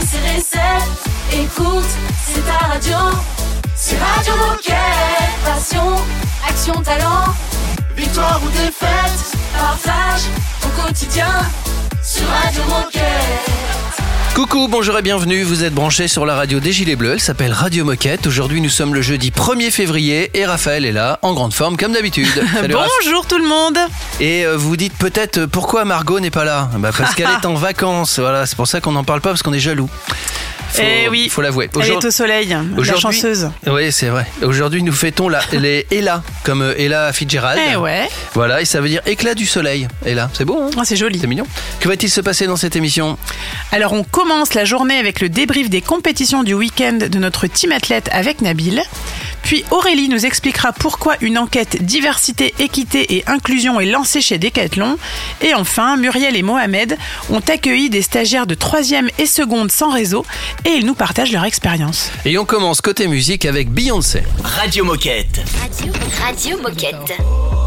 C'est récède. Écoute, c'est ta radio. C'est Radio Moquette. Passion, action, talent. Victoire ou défaite, partage au quotidien. Sur Radio Moquette. Coucou, bonjour et bienvenue, vous êtes branchés sur la radio des Gilets Bleus, elle s'appelle Radio Moquette. Aujourd'hui nous sommes le jeudi 1er février et Raphaël est là, en grande forme comme d'habitude. Bonjour tout le monde Et euh, vous dites peut-être euh, pourquoi Margot n'est pas là? Bah Parce qu'elle est en vacances, voilà, c'est pour ça qu'on n'en parle pas parce qu'on est jaloux. Faut, eh oui. Faut l'avouer. Elle est au soleil, la chanceuse. Oui, c'est vrai. Aujourd'hui, nous fêtons la, les Ella, comme euh, Ella Fitzgerald. Eh ouais. Voilà, et ça veut dire éclat du soleil. Ella, c'est beau, hein oh, C'est joli. C'est mignon. Que va-t-il se passer dans cette émission? Alors, on commence la journée avec le débrief des compétitions du week-end de notre team athlète avec Nabil. Puis Aurélie nous expliquera pourquoi une enquête diversité, équité et inclusion est lancée chez Decathlon. Et enfin, Muriel et Mohamed ont accueilli des stagiaires de 3e et seconde sans réseau et ils nous partagent leur expérience. Et on commence côté musique avec Beyoncé. Radio Moquette. Radio, Radio Moquette.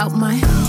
out my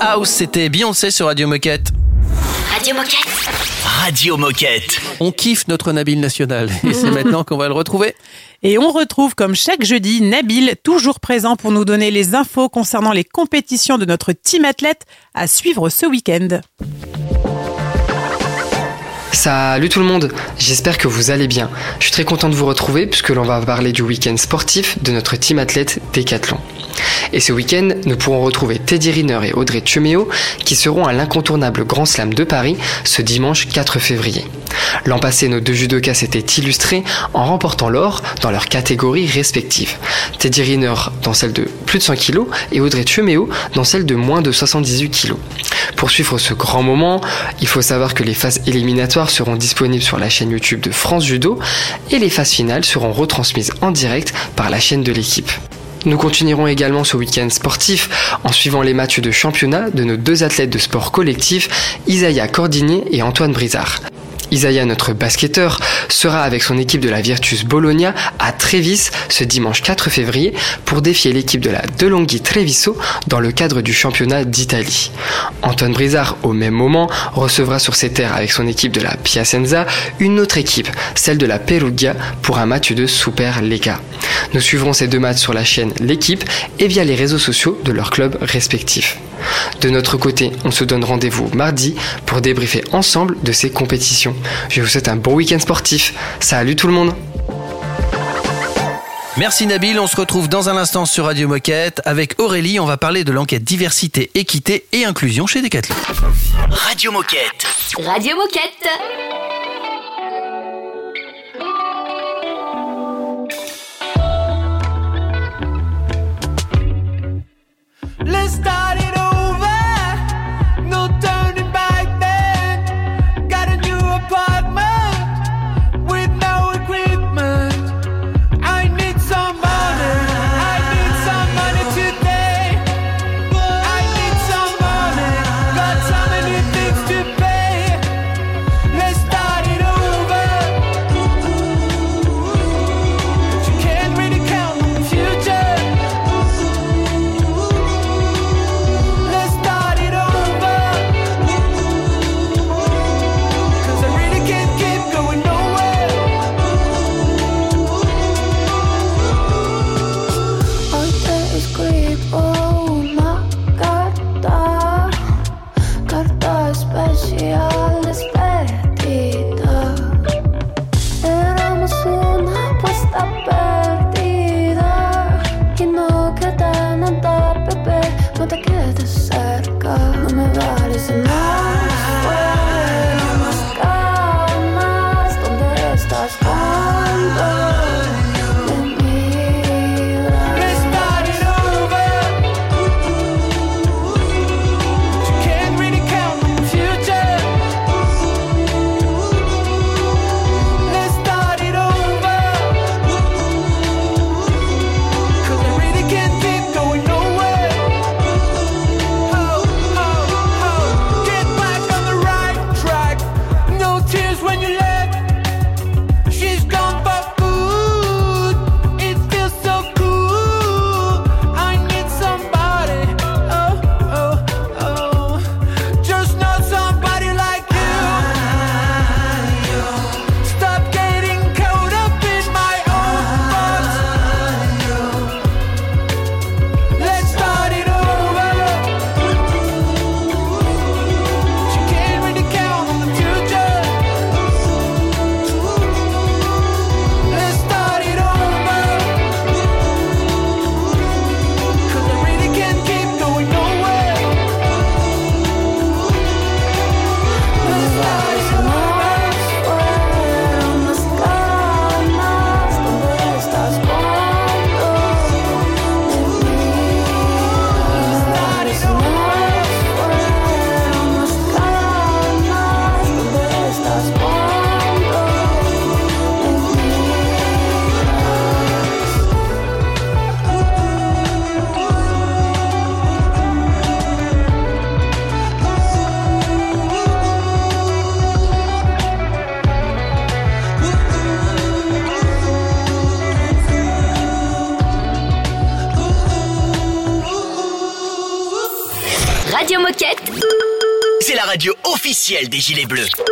House, c'était Beyoncé sur Radio Moquette. Radio Moquette. Radio Moquette. On kiffe notre Nabil national et c'est maintenant qu'on va le retrouver. Et on retrouve comme chaque jeudi Nabil, toujours présent pour nous donner les infos concernant les compétitions de notre team athlète à suivre ce week-end. Salut tout le monde, j'espère que vous allez bien. Je suis très content de vous retrouver puisque l'on va parler du week-end sportif de notre team athlète Décathlon. Et ce week-end, nous pourrons retrouver Teddy Riner et Audrey Chuméo qui seront à l'incontournable Grand Slam de Paris ce dimanche 4 février. L'an passé, nos deux judokas s'étaient illustrés en remportant l'or dans leurs catégories respectives. Teddy Riner dans celle de plus de 100 kg et Audrey Chuméo dans celle de moins de 78 kg. Pour suivre ce grand moment, il faut savoir que les phases éliminatoires seront disponibles sur la chaîne YouTube de France Judo et les phases finales seront retransmises en direct par la chaîne de l'équipe. Nous continuerons également ce week-end sportif en suivant les matchs de championnat de nos deux athlètes de sport collectif, Isaiah Cordinier et Antoine Brizard. Isaiah, notre basketteur, sera avec son équipe de la Virtus Bologna à Trévis ce dimanche 4 février pour défier l'équipe de la Delonghi Treviso dans le cadre du championnat d'Italie. Antoine Brizard, au même moment, recevra sur ses terres avec son équipe de la Piacenza une autre équipe, celle de la Perugia, pour un match de Super Lega. Nous suivrons ces deux matchs sur la chaîne L'équipe et via les réseaux sociaux de leurs clubs respectifs. De notre côté, on se donne rendez-vous mardi pour débriefer ensemble de ces compétitions. Je vous souhaite un bon week-end sportif. Salut tout le monde Merci Nabil, on se retrouve dans un instant sur Radio Moquette. Avec Aurélie, on va parler de l'enquête diversité, équité et inclusion chez Decathlon. Radio Moquette. Radio Moquette. Des Gilets Bleus.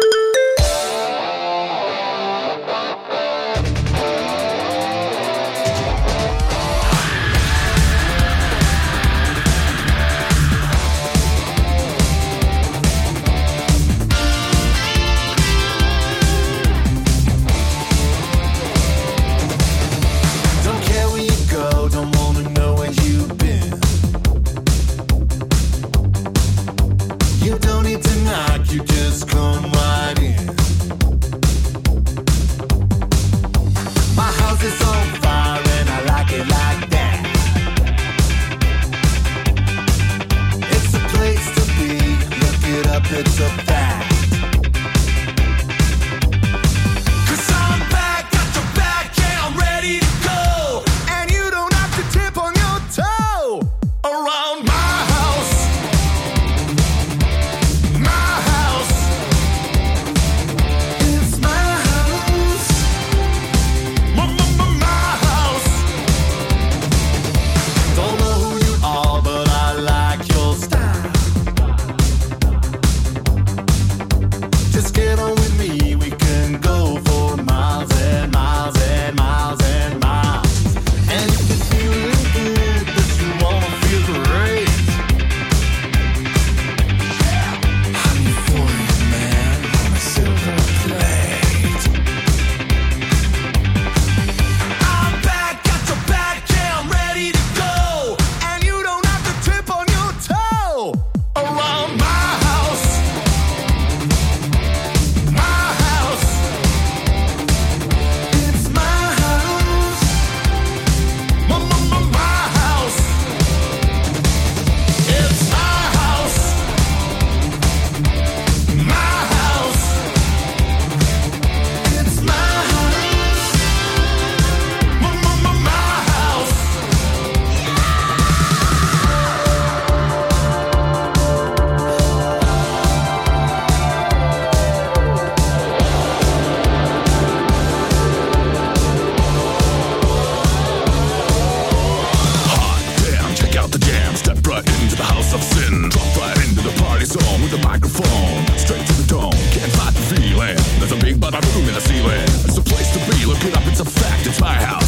Bada boom in the ceiling. It's a place to be. Look it up, it's a fact. It's my house,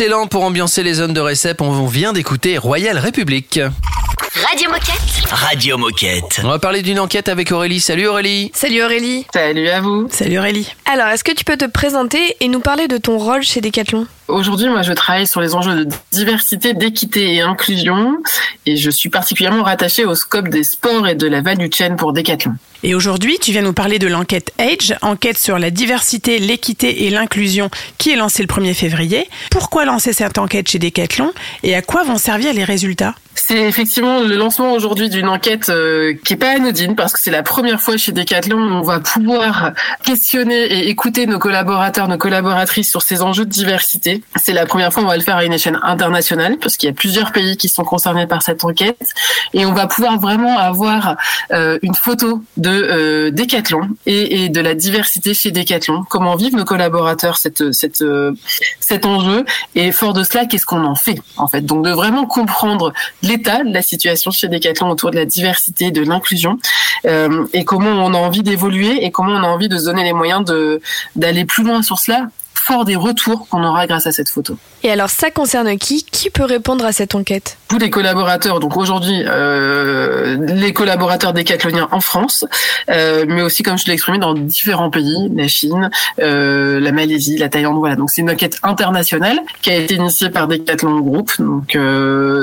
Excellent pour ambiancer les zones de récep. On vient d'écouter Royal République. Radio Moquette. Radio Moquette. On va parler d'une enquête avec Aurélie. Salut Aurélie. Salut Aurélie. Salut à vous. Salut Aurélie. Alors, est-ce que tu peux te présenter et nous parler de ton rôle chez Decathlon? Aujourd'hui, moi, je travaille sur les enjeux de diversité, d'équité et inclusion, et je suis particulièrement rattachée au scope des sports et de la value chain pour Decathlon. Et aujourd'hui, tu viens nous parler de l'enquête Age, enquête sur la diversité, l'équité et l'inclusion qui est lancée le 1er février. Pourquoi lancer cette enquête chez Decathlon et à quoi vont servir les résultats? C'est effectivement le lancement aujourd'hui d'une enquête euh, qui est pas anodine parce que c'est la première fois chez Decathlon où on va pouvoir questionner et écouter nos collaborateurs, nos collaboratrices sur ces enjeux de diversité. C'est la première fois où on va le faire à une échelle internationale parce qu'il y a plusieurs pays qui sont concernés par cette enquête et on va pouvoir vraiment avoir euh, une photo de euh, Decathlon et, de la diversité chez Decathlon. Comment vivent nos collaborateurs euh, cet enjeu? Et fort de cela, qu'est-ce qu'on en fait en fait? Donc de vraiment comprendre l'état de la situation chez Decathlon autour de la diversité, de l'inclusion et comment on a envie d'évoluer et comment on a envie de se donner les moyens d'aller plus loin sur cela fort des retours qu'on aura grâce à cette photo. Et alors, ça concerne qui? Qui peut répondre à cette enquête? Tous les collaborateurs, donc aujourd'hui, euh, les collaborateurs décathloniens en France, euh, mais aussi, comme je l'ai exprimé, dans différents pays, la Chine, euh, la Malaisie, la Thaïlande, voilà. Donc, c'est une enquête internationale qui a été initiée par Decathlon Group. Donc,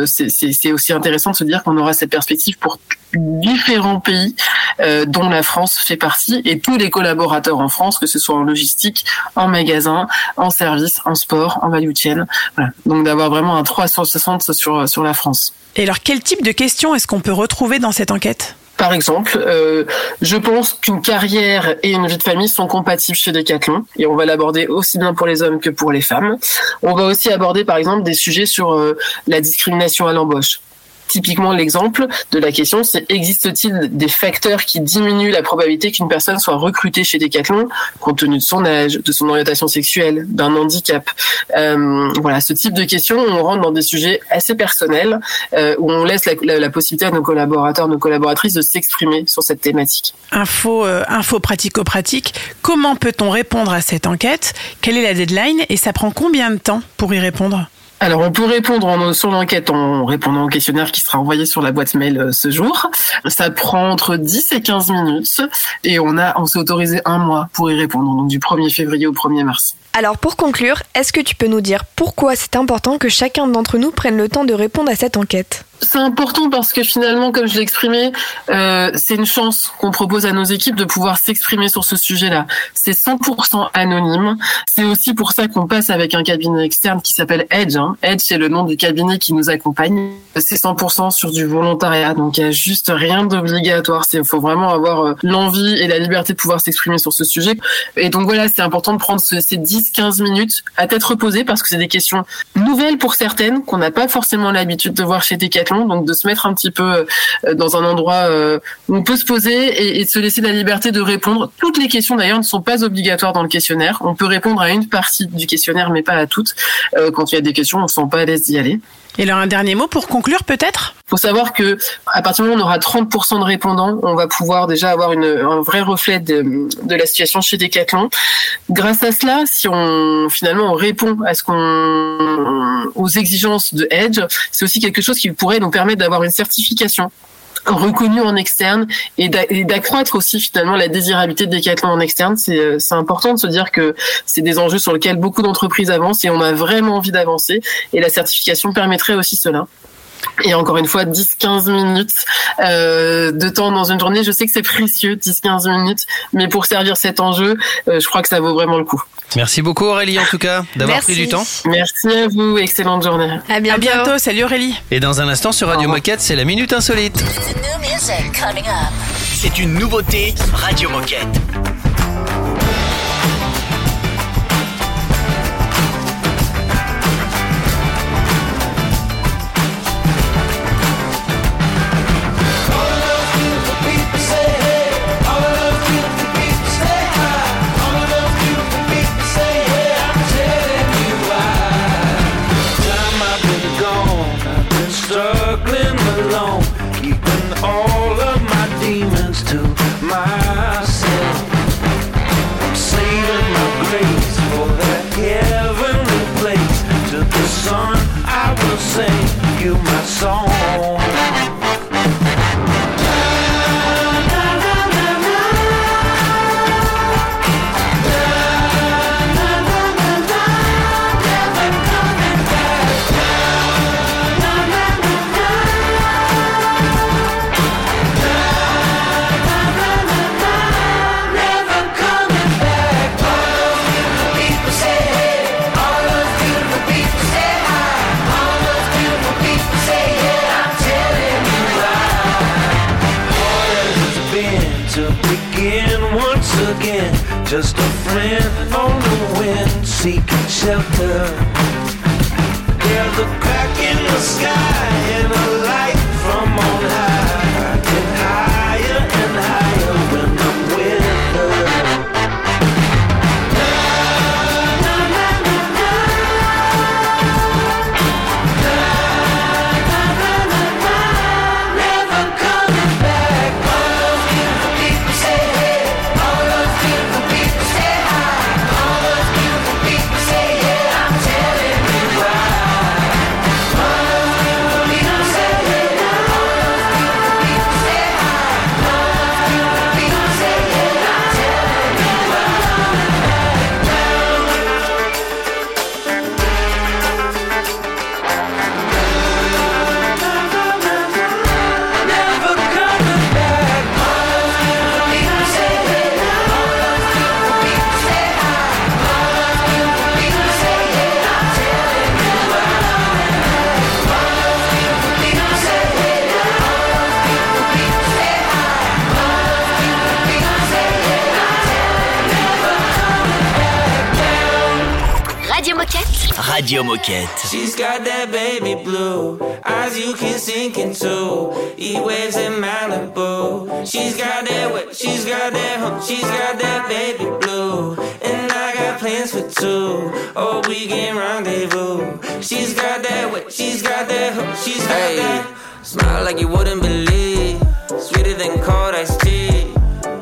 c'est aussi intéressant de se dire qu'on aura cette perspective pour différents pays euh, dont la France fait partie et tous les collaborateurs en France, que ce soit en logistique, en magasin, en service, en sport, en value chain. Voilà. Donc d'avoir vraiment un 360 sur, sur la France. Et alors, quel type de questions est-ce qu'on peut retrouver dans cette enquête? Par exemple, euh, je pense qu'une carrière et une vie de famille sont compatibles chez Decathlon et on va l'aborder aussi bien pour les hommes que pour les femmes. On va aussi aborder par exemple des sujets sur euh, la discrimination à l'embauche. Typiquement, l'exemple de la question, c'est existe-t-il des facteurs qui diminuent la probabilité qu'une personne soit recrutée chez Decathlon compte tenu de son âge, de son orientation sexuelle, d'un handicap? Euh, Voilà, ce type de questions, on rentre dans des sujets assez personnels euh, où on laisse la, possibilité à nos collaborateurs, nos collaboratrices de s'exprimer sur cette thématique. Info, euh, info pratico-pratique. Comment peut-on répondre à cette enquête? Quelle est la deadline? Et ça prend combien de temps pour y répondre? Alors, on peut répondre en, sur l'enquête en répondant au questionnaire qui sera envoyé sur la boîte mail euh, ce jour. Ça prend entre 10 et 15 minutes et on a, on s'est autorisé un mois pour y répondre, donc du 1er février au 1er mars. Alors, pour conclure, est-ce que tu peux nous dire pourquoi c'est important que chacun d'entre nous prenne le temps de répondre à cette enquête? C'est important parce que finalement, comme je l'ai exprimé, euh, c'est une chance qu'on propose à nos équipes de pouvoir s'exprimer sur ce sujet-là. C'est 100% anonyme. C'est aussi pour ça qu'on passe avec un cabinet externe qui s'appelle Edge. Hein. Edge, c'est le nom du cabinet qui nous accompagne. C'est 100% sur du volontariat, donc il y a juste rien d'obligatoire. Il faut vraiment avoir euh, l'envie et la liberté de pouvoir s'exprimer sur ce sujet. Et donc voilà, c'est important de prendre ce, ces 10-15 minutes à tête reposée parce que c'est des questions nouvelles pour certaines qu'on n'a pas forcément l'habitude de voir chez Donc de se mettre un petit peu euh, dans un endroit euh, où on peut se poser et, et de se laisser la liberté de répondre. Toutes les questions d'ailleurs ne sont pas obligatoires dans le questionnaire. On peut répondre à une partie du questionnaire, mais pas à toutes. Euh, quand il y a des questions, on ne se sent pas à l'aise d'y aller. Et alors un dernier mot pour conclure peut-être? Faut savoir que à partir du moment où on aura 30% de répondants, on va pouvoir déjà avoir une, un vrai reflet de, de la situation chez Decathlon. Grâce à cela, si on finalement on répond à ce qu'on aux exigences de Edge, c'est aussi quelque chose qui pourrait nous permettre d'avoir une certification reconnu en externe et d'accroître aussi finalement la désirabilité de Decathlon en externe. C'est important de se dire que c'est des enjeux sur lesquels beaucoup d'entreprises avancent et on a vraiment envie d'avancer et la certification permettrait aussi cela. Et encore une fois, 10-15 minutes euh, de temps dans une journée. Je sais que c'est précieux, 10-15 minutes, mais pour servir cet enjeu, euh, je crois que ça vaut vraiment le coup. Merci beaucoup Aurélie en tout cas d'avoir pris du temps. Merci à vous, excellente journée. À bientôt. À bientôt. Salut Aurélie. Et dans un instant sur Radio Moquette, c'est la Minute Insolite. C'est une nouveauté Radio Moquette. my Radio Moquette. She's got that baby blue, eyes you can sink into. E waves in Malibu. She's got that wet, she's got that hump, she's got that baby blue. And I got plans for two. Oh, we can rendezvous. She's got that wet, she's got that hump, she's got Hey, that. smile like you wouldn't believe. Sweeter than cold iced tea.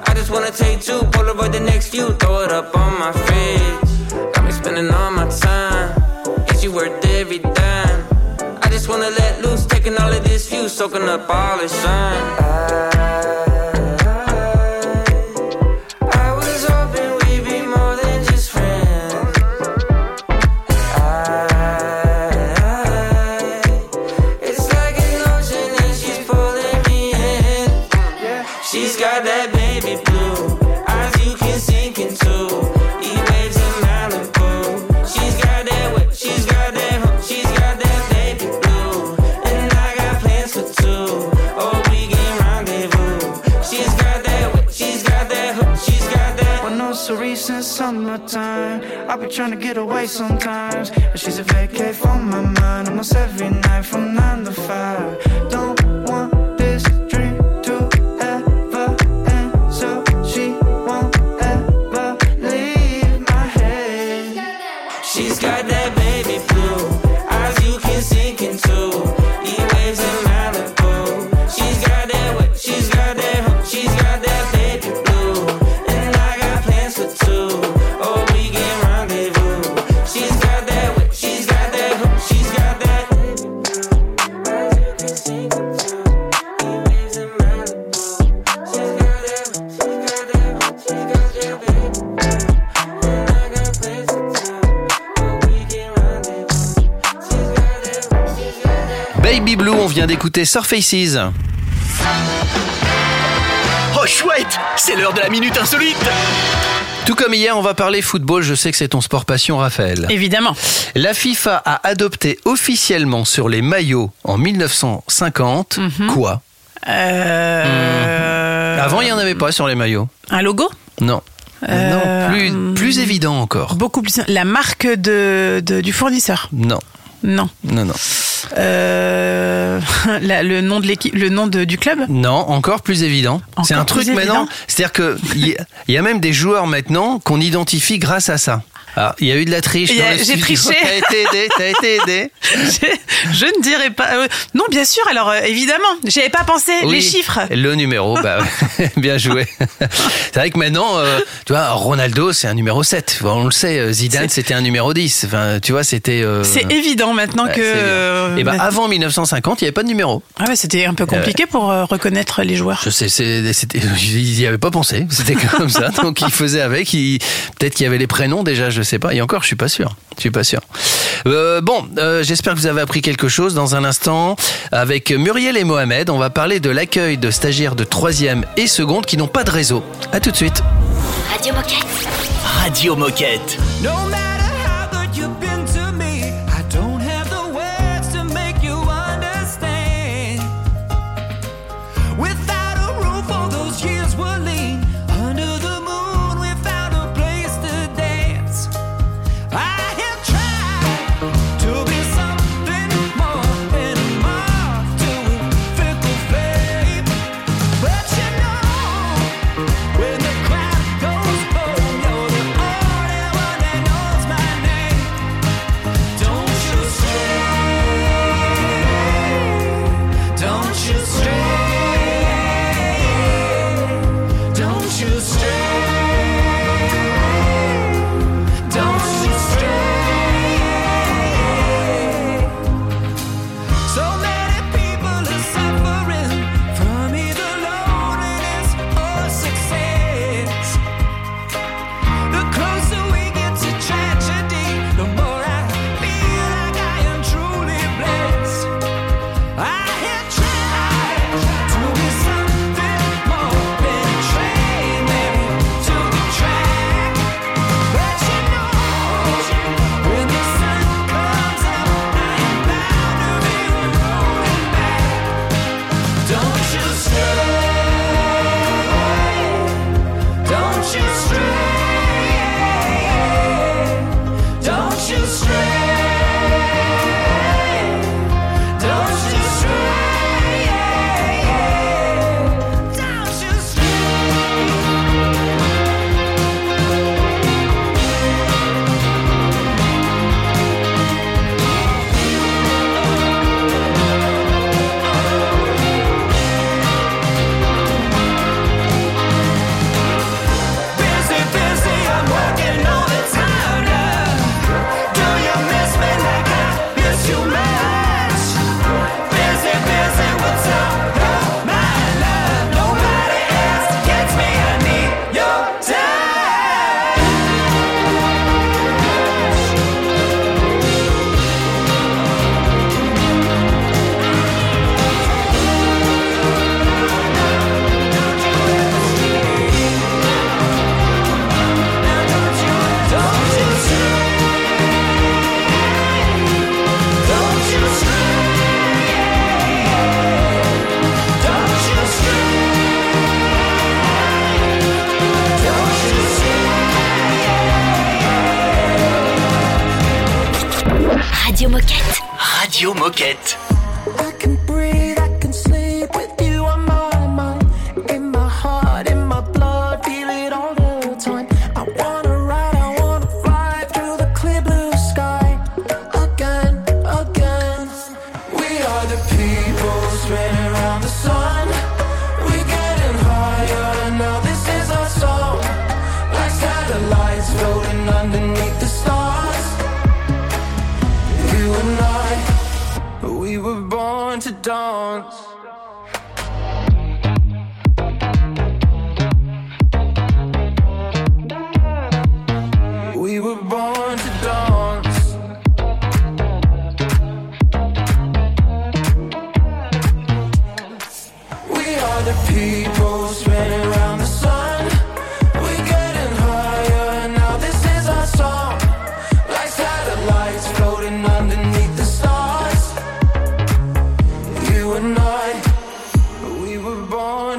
I just wanna take two, Polaroid the next few, throw it up on my fridge. Got me spending all my time. Worth every dime? I just wanna let loose, taking all of this view, soaking up all the shine. I summertime. I be trying to get away sometimes. But she's a vacay from my mind almost every night from nine to five. Don't D'écouter Surfaces. Oh chouette, c'est l'heure de la minute insolite. Tout comme hier, on va parler football. Je sais que c'est ton sport passion, Raphaël. Évidemment. La FIFA a adopté officiellement sur les maillots en 1950 quoi? Euh, Avant, il n'y en avait pas sur les maillots. Un logo? Non. Euh, non, plus, plus évident encore. Beaucoup plus. La marque de, de- du fournisseur Non. Non. Non, non. Euh, la- le nom de l'équipe, le nom de- du club? Non, encore plus évident. C'est un truc maintenant. C'est-à-dire que il y, a- il y a même des joueurs maintenant qu'on identifie grâce à ça. Alors, il y a eu de la triche. J'ai triché. T'as été aidé, t'as été aidé. Je- ne dirais pas. euh, non, bien sûr. Alors euh, évidemment, j'avais pas pensé Oui, les chiffres. Le numéro, bah, bien joué. C'est vrai que maintenant, euh, tu vois, Ronaldo, c'est un numéro 7. Bon, on le sait, euh, Zidane, c'était un numéro 10. Enfin, tu vois, c'était. C'est évident maintenant ouais, que. c'est bien. euh, Et ben, avant 1950, il n'y avait pas de numéro. Ah ouais, c'était un peu compliqué pour reconnaître les joueurs. Je sais, ils n'y avaient pas pensé. C'était comme ça. Donc, ils faisaient avec. Ils- peut-être qu'il y avait les prénoms déjà, je sais pas. Et encore, je suis pas sûr. Je suis pas sûr. Euh, bon, euh, j'espère que vous avez appris quelque chose. Dans un instant, avec Muriel et Mohamed, on va parler de l'accueil de stagiaires de troisième et seconde qui n'ont pas de réseau. À tout de suite. Radio Moquette. Radio Moquette. No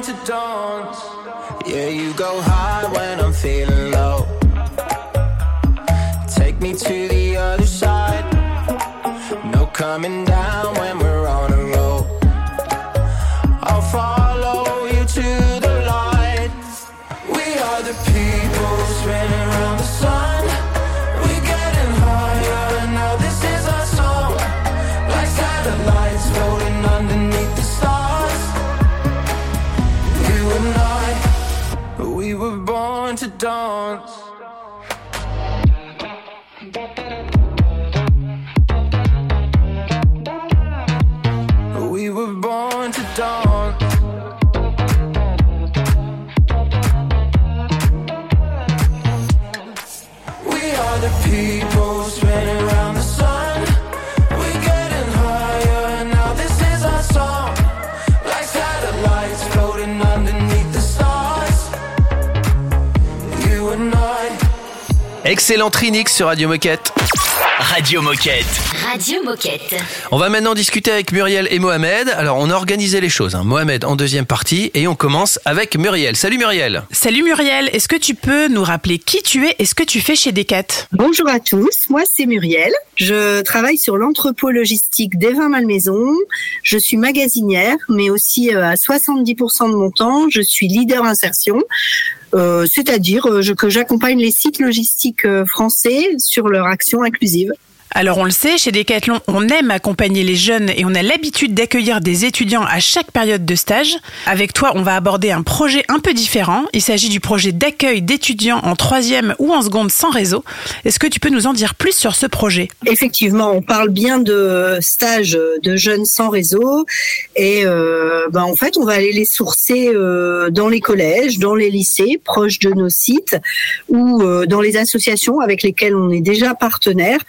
to dance. Yeah, you go high when I'm feeling low. Take me to the other side. No coming down when we're Excellent Trinix sur Radio Moquette. Radio Moquette. Radio Moquette. On va maintenant discuter avec Muriel et Mohamed. Alors, on a organisé les choses. hein. Mohamed en deuxième partie et on commence avec Muriel. Salut Muriel. Salut Muriel, est-ce que tu peux nous rappeler qui tu es et ce que tu fais chez Decat? Bonjour à tous, moi c'est Muriel. Je travaille sur l'entrepôt logistique d'Evin Malmaison. Je suis magasinière, mais aussi euh, à 70% de mon temps, je suis leader insertion. Euh, c'est-à-dire euh, que j'accompagne les sites logistiques euh, français sur leur action inclusive. Alors on le sait, chez Decathlon, on aime accompagner les jeunes et on a l'habitude d'accueillir des étudiants à chaque période de stage. Avec toi, on va aborder un projet un peu différent. Il s'agit du projet d'accueil d'étudiants en troisième ou en seconde sans réseau. Est-ce que tu peux nous en dire plus sur ce projet? Effectivement, on parle bien de stages de jeunes sans réseau et euh, ben, en fait, on va aller les sourcer euh, dans les collèges, dans les lycées proches de nos sites ou euh, dans les associations avec lesquelles on est déjà partenaire.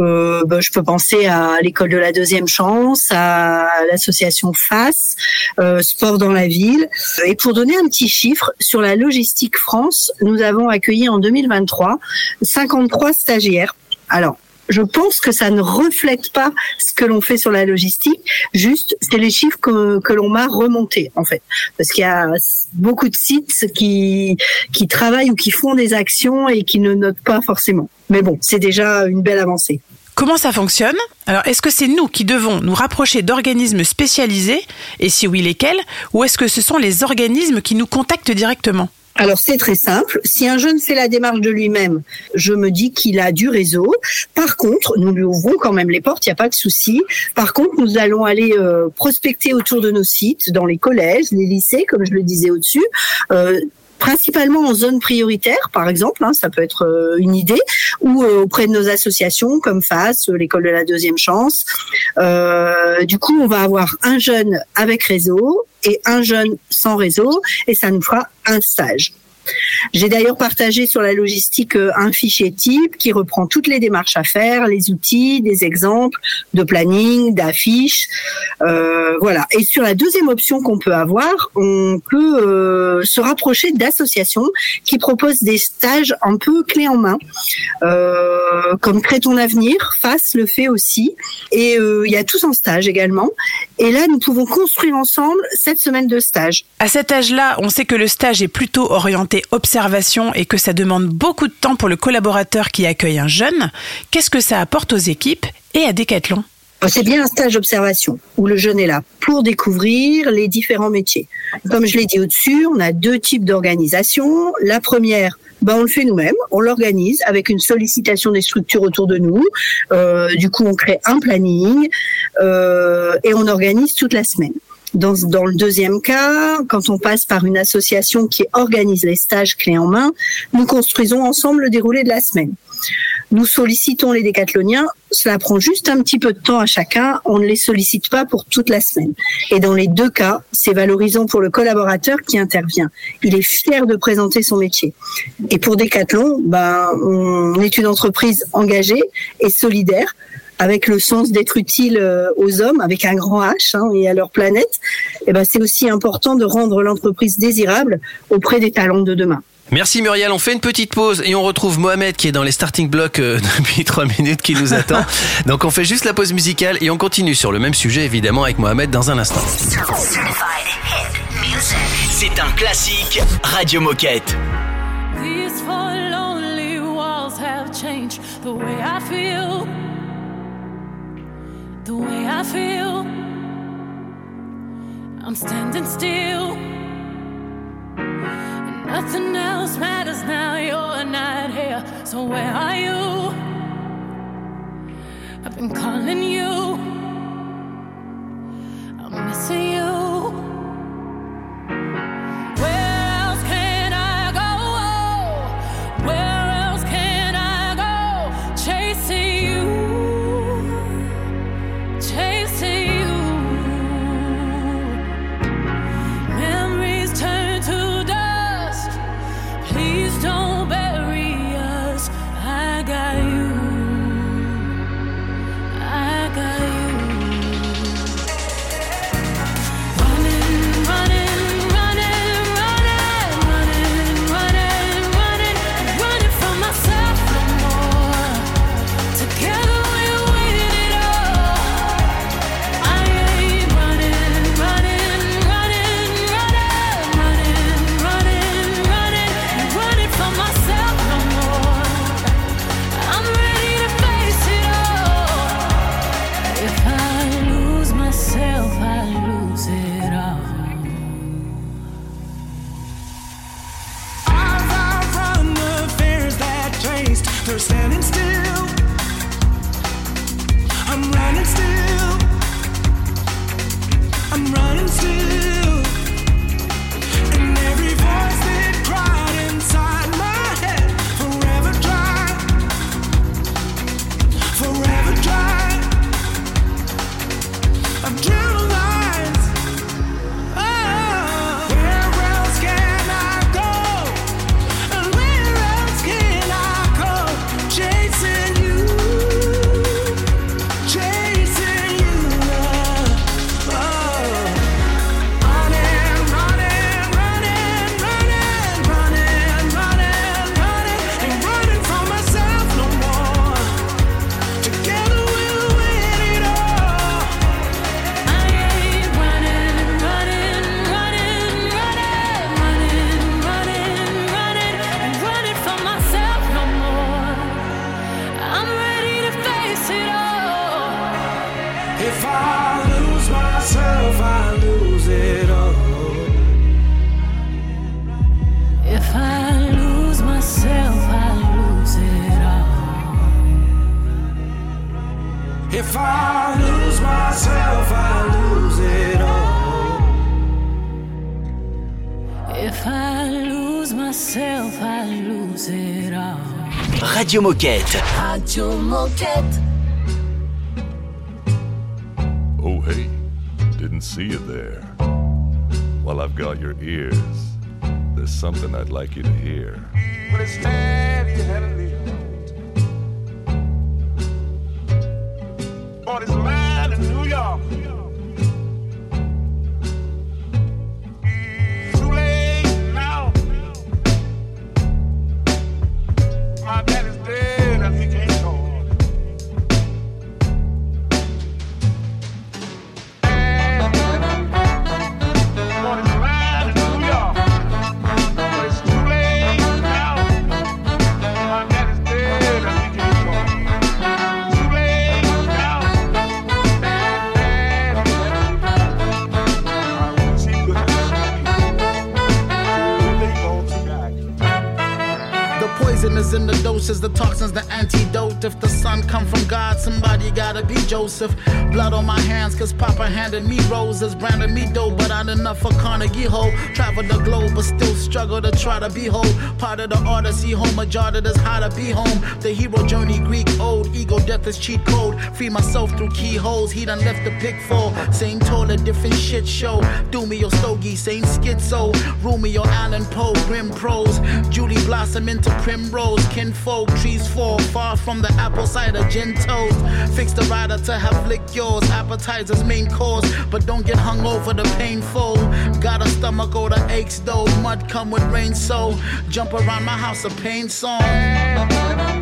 Euh, ben, je peux penser à l'école de la deuxième chance, à l'association FAS, euh, Sport dans la ville. Et pour donner un petit chiffre, sur la logistique France, nous avons accueilli en 2023 53 stagiaires. Alors, je pense que ça ne reflète pas ce que l'on fait sur la logistique. Juste, c'est les chiffres que, que l'on m'a remontés, en fait. Parce qu'il y a beaucoup de sites qui, qui travaillent ou qui font des actions et qui ne notent pas forcément. Mais bon, c'est déjà une belle avancée. Comment ça fonctionne? Alors, est-ce que c'est nous qui devons nous rapprocher d'organismes spécialisés? Et si oui, lesquels? Ou est-ce que ce sont les organismes qui nous contactent directement? Alors c'est très simple. Si un jeune fait la démarche de lui-même, je me dis qu'il a du réseau. Par contre, nous lui ouvrons quand même les portes, il n'y a pas de souci. Par contre, nous allons aller euh, prospecter autour de nos sites, dans les collèges, les lycées, comme je le disais au-dessus. Euh, principalement en zone prioritaire, par exemple, hein, ça peut être euh, une idée, ou euh, auprès de nos associations comme FAS, euh, l'école de la deuxième chance. Du coup, on va avoir un jeune avec réseau et un jeune sans réseau, et ça nous fera un stage. J'ai d'ailleurs partagé sur la logistique euh, un fichier type qui reprend toutes les démarches à faire, les outils, des exemples de planning, d'affiches, euh, voilà. Et sur la deuxième option qu'on peut avoir, on peut euh, se rapprocher d'associations qui proposent des stages un peu clés en main, comme Crée ton avenir, FAS le fait aussi, et il y a tous en stage également. Et là, nous pouvons construire ensemble cette semaine de stage. À cet âge-là, on sait que le stage est plutôt orienté observation et que ça demande beaucoup de temps pour le collaborateur qui accueille un jeune. Qu'est-ce que ça apporte aux équipes Et à Decathlon? C'est bien un stage d'observation où le jeune est là pour découvrir les différents métiers. Comme je l'ai dit au-dessus, on a deux types d'organisation. La première, ben on le fait nous-mêmes, on l'organise avec une sollicitation des structures autour de nous. Euh, du coup, on crée un planning euh, et on organise toute la semaine. Dans, dans le deuxième cas, quand on passe par une association qui organise les stages clés en main, nous construisons ensemble le déroulé de la semaine. Nous sollicitons les décathloniens, cela prend juste un petit peu de temps à chacun, on ne les sollicite pas pour toute la semaine. Et dans les deux cas, c'est valorisant pour le collaborateur qui intervient. Il est fier de présenter son métier. Et pour Decathlon, ben, on est une entreprise engagée et solidaire avec le sens d'être utile euh, aux hommes, avec un grand H hein, et à leur planète, et ben c'est aussi important de rendre l'entreprise désirable auprès des talents de demain. Merci Muriel, on fait une petite pause et on retrouve Mohamed qui est dans les starting blocks euh, depuis trois minutes qui nous attend. Donc on fait juste la pause musicale et on continue sur le même sujet évidemment avec Mohamed dans un instant. C'est un classique Radio Moquette. These four lonely walls have changed the way I feel. Way I feel. I'm standing still. And nothing else matters now. You're not here. So where are you? I've been calling you. I'm missing you. Radio Moquette. Radio Moquette. Oh, hey, didn't see you there. While I've got your ears, there's something I'd like you to hear. Of cause Papa handed me roses, branded me dope, but not enough for Carnegie Hole. Travel the globe, but still struggle to try to be whole. Part of the odyssey, home majority that's how to be home. The hero journey, Greek old, ego death is cheat code. Free myself through keyholes, he done left the pick fall. Same toilet, different shit show. Do me your stogie, same schizo. Your Allen Poe, grim prose. Julie blossom into primrose. Kinfolk, trees fall far from the apple cider gin. Fix the rider to have lick yours. Main cause. but don't get hung over the painful. Got a stomach or the aches though. Mud come with rain, so jump around my house a pain song.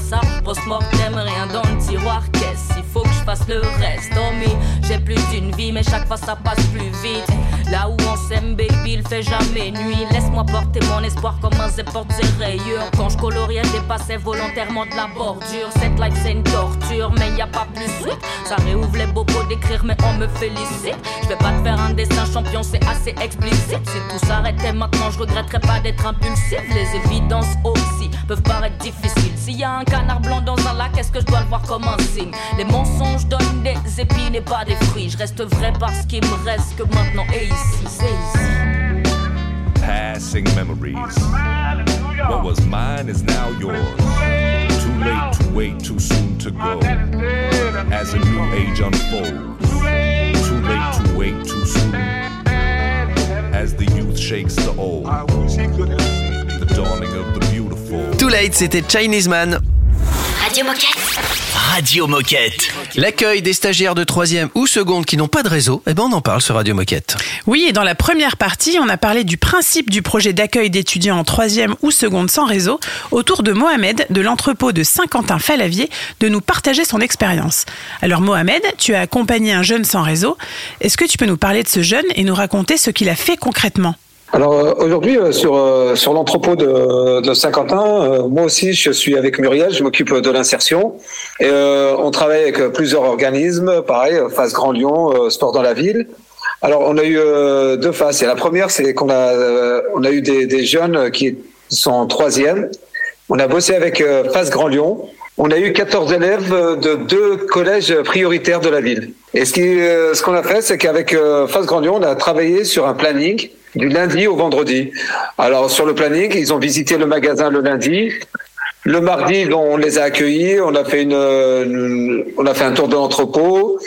Ça. Post-mortem, rien dans le tiroir. Qu'est-ce, il faut que je fasse le reste. Oh mais j'ai plus d'une vie Mais chaque fois ça passe plus vite. Là où on s'aime baby, il fait jamais nuit. Laisse-moi porter mon espoir comme un zé porte rayures. Quand je coloriais, dépassais volontairement de la bordure. Cette life c'est une torture Mais y a pas plus sweet. Ça réouvre les bobos d'écrire mais on me félicite. Je vais pas te faire un dessin champion, c'est assez explicite. Si tout s'arrêtait maintenant, je regretterais pas d'être impulsif. Les évidences aussi peuvent paraître difficiles S'il y a un canard blanc dans un lac, est-ce que je dois le voir comme un signe? Les mensonges donnent des épines et pas des fruits Je reste vrai parce qu'il me reste que maintenant et ici, c'est ici Passing memories. What was mine is now yours. Too late to wait, too soon to go. As a new age unfolds. Too late to wait, too soon. As the youth shakes the old. The dawning of late, c'était Chinese Man. Radio Moquette. Radio Moquette. L'accueil des stagiaires de 3 ou seconde qui n'ont pas de réseau, eh ben on en parle sur Radio Moquette. Oui, et dans la première partie, on a parlé du principe du projet d'accueil d'étudiants en troisième ou seconde sans réseau, autour de Mohamed de l'entrepôt de Saint-Quentin-Falavier de nous partager son expérience. Alors Mohamed, tu as accompagné un jeune sans réseau. Est-ce que tu peux nous parler de ce jeune et nous raconter ce qu'il a fait concrètement? Alors euh, aujourd'hui euh, sur euh, sur l'entrepôt de, de Saint-Quentin, moi aussi je suis avec Muriel, je m'occupe de l'insertion et euh, on travaille avec plusieurs organismes, pareil, Face Grand Lyon, Sport dans la ville. Alors on a eu deux. Et la première c'est qu'on a on a eu des, des jeunes qui sont en troisième. On a bossé avec Face Grand Lyon. On a eu 14 élèves de deux collèges prioritaires de la ville. Et ce euh, ce qu'on a fait, c'est qu'avec euh, Face Grand Lyon, on a travaillé sur un planning du lundi au vendredi. Alors sur le planning, ils ont visité le magasin le lundi. Le mardi, on les a accueillis, on a fait une, une- on a fait un tour de l'entrepôt.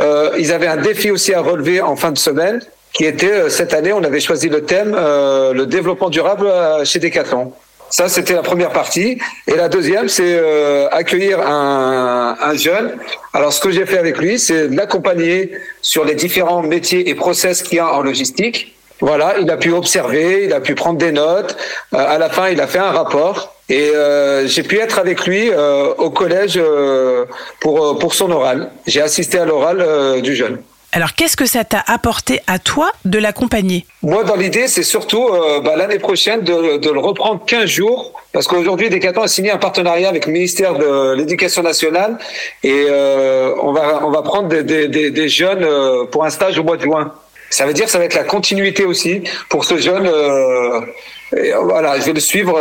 Euh, ils avaient un défi aussi à relever en fin de semaine, qui était euh, cette année, on avait choisi le thème euh, le développement durable euh, chez Decathlon. Ça, c'était la première partie. Et la deuxième, c'est euh, accueillir un, un jeune. Alors, ce que j'ai fait avec lui, c'est l'accompagner sur les différents métiers et process qu'il y a en logistique. Voilà, il a pu observer, il a pu prendre des notes. Euh, à la fin, il a fait un rapport. Et euh, j'ai pu être avec lui euh, au collège euh, pour, pour son oral. J'ai assisté à l'oral du jeune. Alors qu'est-ce que ça t'a apporté à toi de l'accompagner? Moi, dans l'idée, c'est surtout euh, bah, l'année prochaine de, de le reprendre 15 jours, parce qu'aujourd'hui, Decathlon a signé un partenariat avec le ministère de l'Éducation nationale, et euh, on va on va prendre des, des, des, des jeunes euh, pour un stage au mois de juin. Ça veut dire que ça va être la continuité aussi pour ce jeune. et voilà, je vais le suivre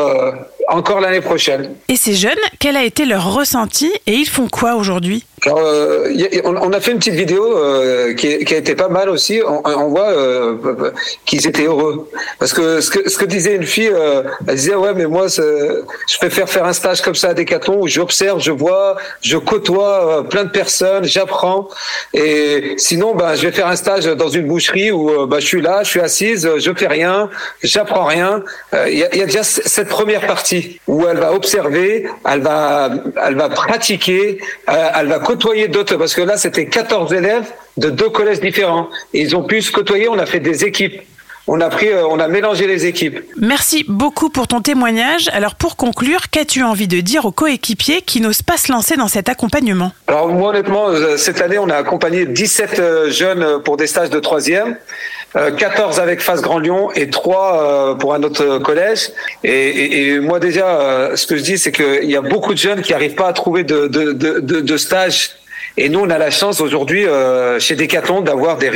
encore l'année prochaine. Et ces jeunes, quel a été leur ressenti? Et ils font quoi aujourd'hui? Alors, euh, on, a fait une petite vidéo euh, qui, qui a été pas mal aussi. On, on voit euh, qu'ils étaient heureux. Parce que ce, que ce que disait une fille, euh, elle disait ouais mais moi je préfère faire un stage comme ça à Decathlon où j'observe, je vois, je côtoie euh, plein de personnes, j'apprends. Et sinon ben je vais faire un stage dans une boucherie où ben, je suis là, je suis assise, je fais rien, j'apprends rien. Il y, a, y a déjà cette première partie où elle va observer, elle va, elle va pratiquer, elle va côtoyer d'autres, parce que là, c'était 14 élèves de deux collèges différents. Ils ont pu se côtoyer, on a fait des équipes. On a pris, euh, on a mélangé les équipes. Merci beaucoup pour ton témoignage. Alors pour conclure, qu'as-tu envie de dire aux coéquipiers qui n'osent pas se lancer dans cet accompagnement? Alors moi honnêtement, euh, cette année, on a accompagné 17 euh, jeunes pour des stages de troisième. euh, 14 avec Face Grand Lyon et 3 pour un autre collège. Et, et- et moi déjà, ce que je dis, c'est qu'il y a beaucoup de jeunes qui n'arrivent pas à trouver de, de, de stage. Et nous, on a la chance aujourd'hui euh, chez Decathlon d'avoir des,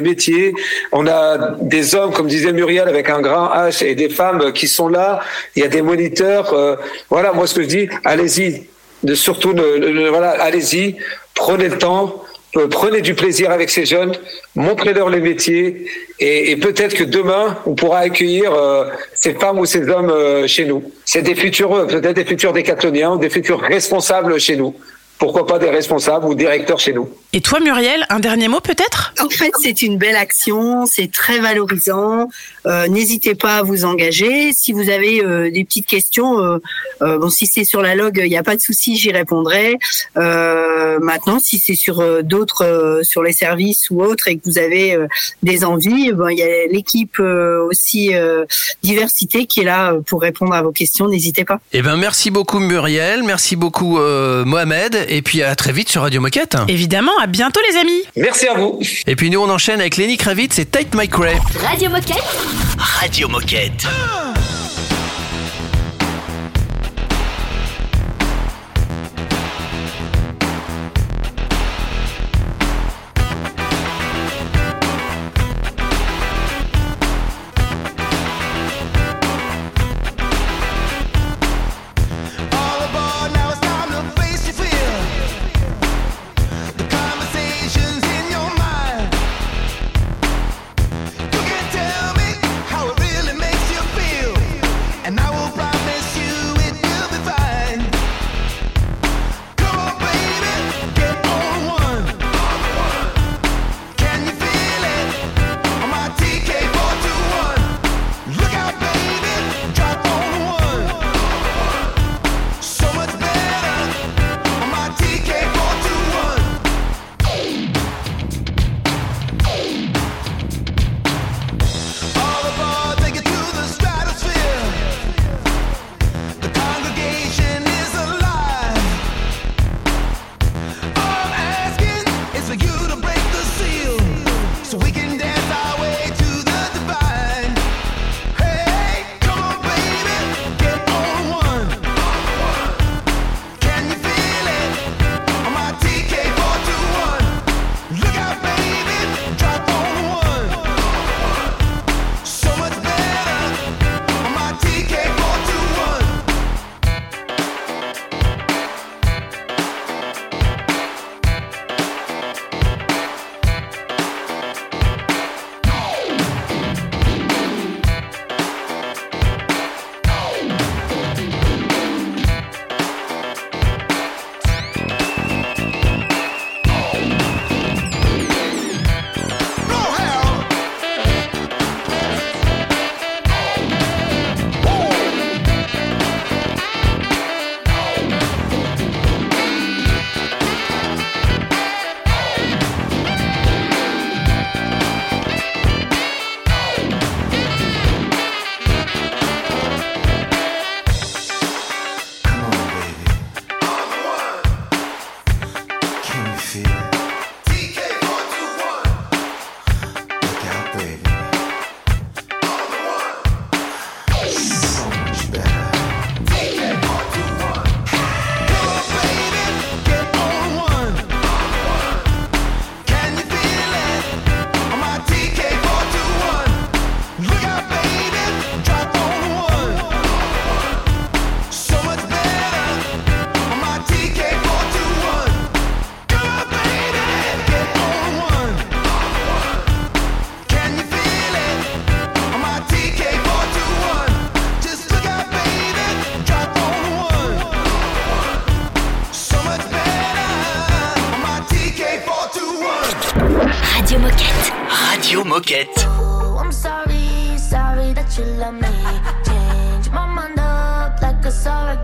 métiers. On a des hommes, comme disait Muriel, avec un grand H, et des femmes qui sont là. Il y a des moniteurs. euh, voilà, moi ce que je dis, allez-y. Surtout, ne- voilà, allez-y, prenez le temps. euh, Prenez du plaisir avec ces jeunes, montrez-leur les métiers et, et peut-être que demain on pourra accueillir euh, ces femmes ou ces hommes euh, chez nous. C'est des futurs, euh, peut-être des futurs décathloniens, des futurs responsables chez nous. Pourquoi pas des responsables ou directeurs chez nous. Et toi Muriel, un dernier mot peut-être? En fait, c'est une belle action, c'est très valorisant. Euh, N'hésitez pas à vous engager. Si vous avez euh, des petites questions, euh, euh, bon, si c'est sur la log, il n'y a pas de souci, j'y répondrai. Euh, maintenant, si c'est sur euh, d'autres, euh, sur les services ou autres, et que vous avez euh, des envies, ben, il y a l'équipe euh, aussi euh, diversité qui est là euh, pour répondre à vos questions. N'hésitez pas. Eh ben merci beaucoup Muriel, merci beaucoup euh, Mohamed, et puis à très vite sur Radio Moquette. Évidemment, à bientôt les amis. Merci à vous. Et puis nous on enchaîne avec Lenny Kravitz et Tate McRae. Radio Moquette. Radio Moquette.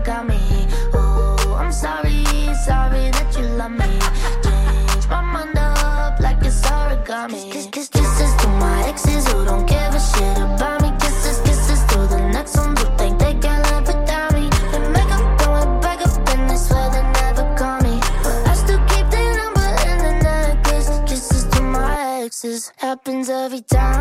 got me. Oh, I'm sorry, sorry that you love me. Change my mind up like it's origami. Kiss, kiss, kisses to my exes who don't give a shit about me. Kisses, kisses to the next one who think they can live without me. They make them throw it back up and they swear they never call me. But I still keep their number in the necklace. Kisses to my exes happens every time.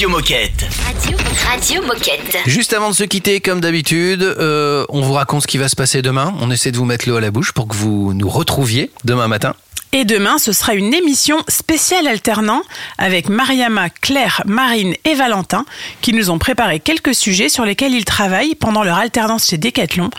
Radio Moquette. Radio, Radio Moquette. Juste avant de se quitter, comme d'habitude, euh, on vous raconte ce qui va se passer demain. On essaie de vous mettre l'eau à la bouche pour que vous nous retrouviez demain matin. Et demain, ce sera une émission spéciale alternant avec Mariama, Claire, Marine et Valentin qui nous ont préparé quelques sujets sur lesquels ils travaillent pendant leur alternance chez Decathlon.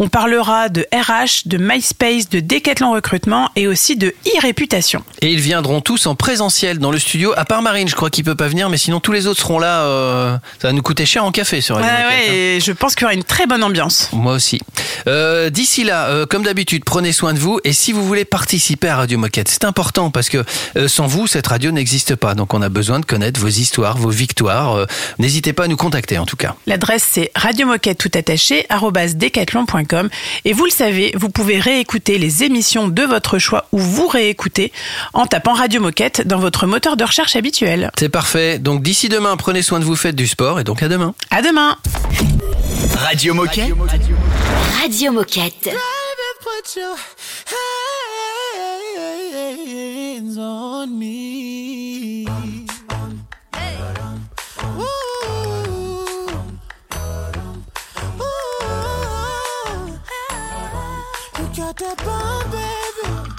On parlera de RH, de MySpace, de Decathlon recrutement et aussi de e-réputation. Et ils viendront tous en présentiel dans le studio, à part Marine, je crois qu'il peut pas venir, mais sinon tous les autres seront là. euh, ça va nous coûter cher en café sur Moquette, hein. ouais, et je pense qu'il y aura une très bonne ambiance. Moi aussi. Euh, D'ici là, euh, comme d'habitude, prenez soin de vous. Et si vous voulez participer à Radio Moquette, c'est important parce que euh, sans vous, cette radio n'existe pas. Donc on a besoin de connaître vos histoires, vos victoires. Euh, N'hésitez pas à nous contacter en tout cas. L'adresse c'est radiomoquette tout attaché decathlon.com et vous le savez, vous pouvez réécouter les émissions de votre choix ou vous réécouter en tapant Radio Moquette dans votre moteur de recherche habituel. C'est parfait. Donc d'ici demain, prenez soin de vous, faites du sport et donc à demain. À demain. Radio Moquette. Radio Moquette. Your hands on me. Ooh. Ooh. You got that bomb, baby.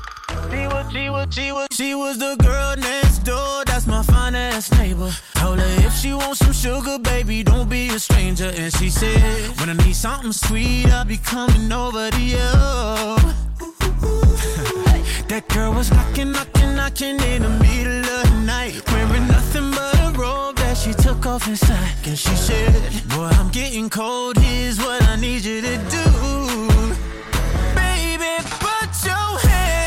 She was, she was, she was, she was the girl next door. That's my fine ass neighbor. Told her if she wants some sugar, baby, don't be a stranger. And she said, when I need something sweet, I'll be coming over to you. that girl was knocking, knocking, knocking in the middle of the night, wearing nothing but a robe that she took off inside. And she said, Boy, I'm getting cold. Here's what I need you to do. Baby, put your hands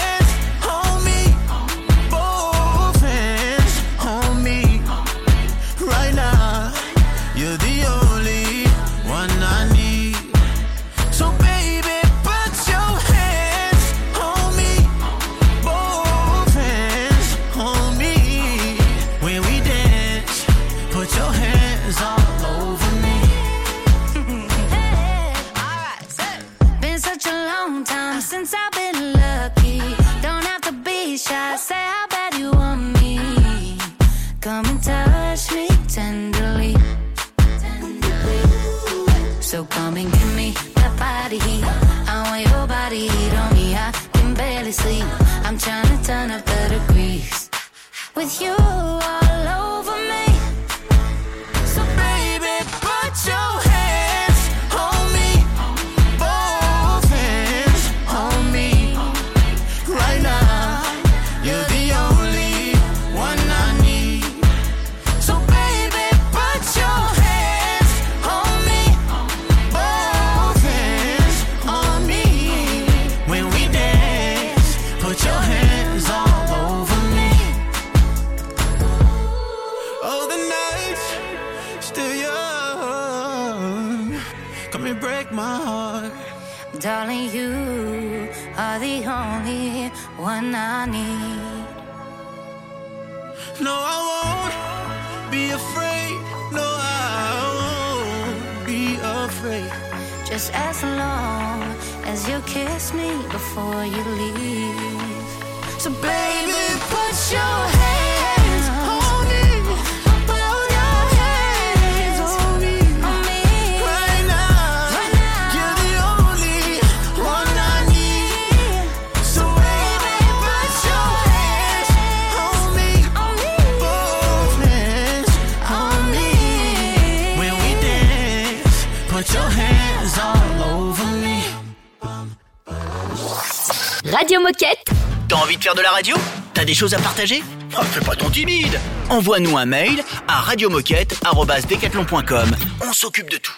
just as long as you kiss me before you leave. So, baby, put your Radio Moquette. T'as envie de faire de la radio? T'as des choses à partager? Ah, fais pas ton timide Envoie-nous un mail à radio radiomoquette.com. On s'occupe de tout.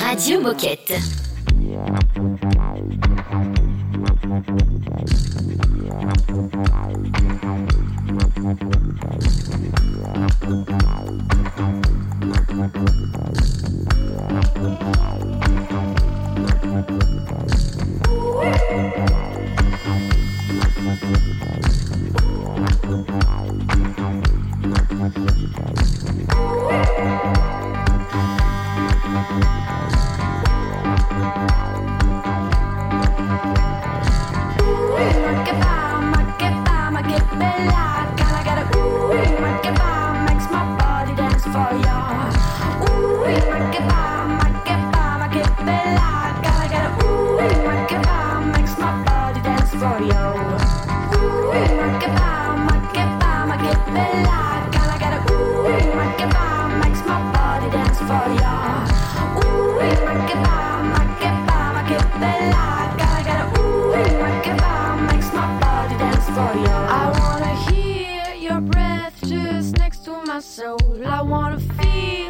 Radio Moquette. I wanna hear your breath just next to my soul. I wanna feel.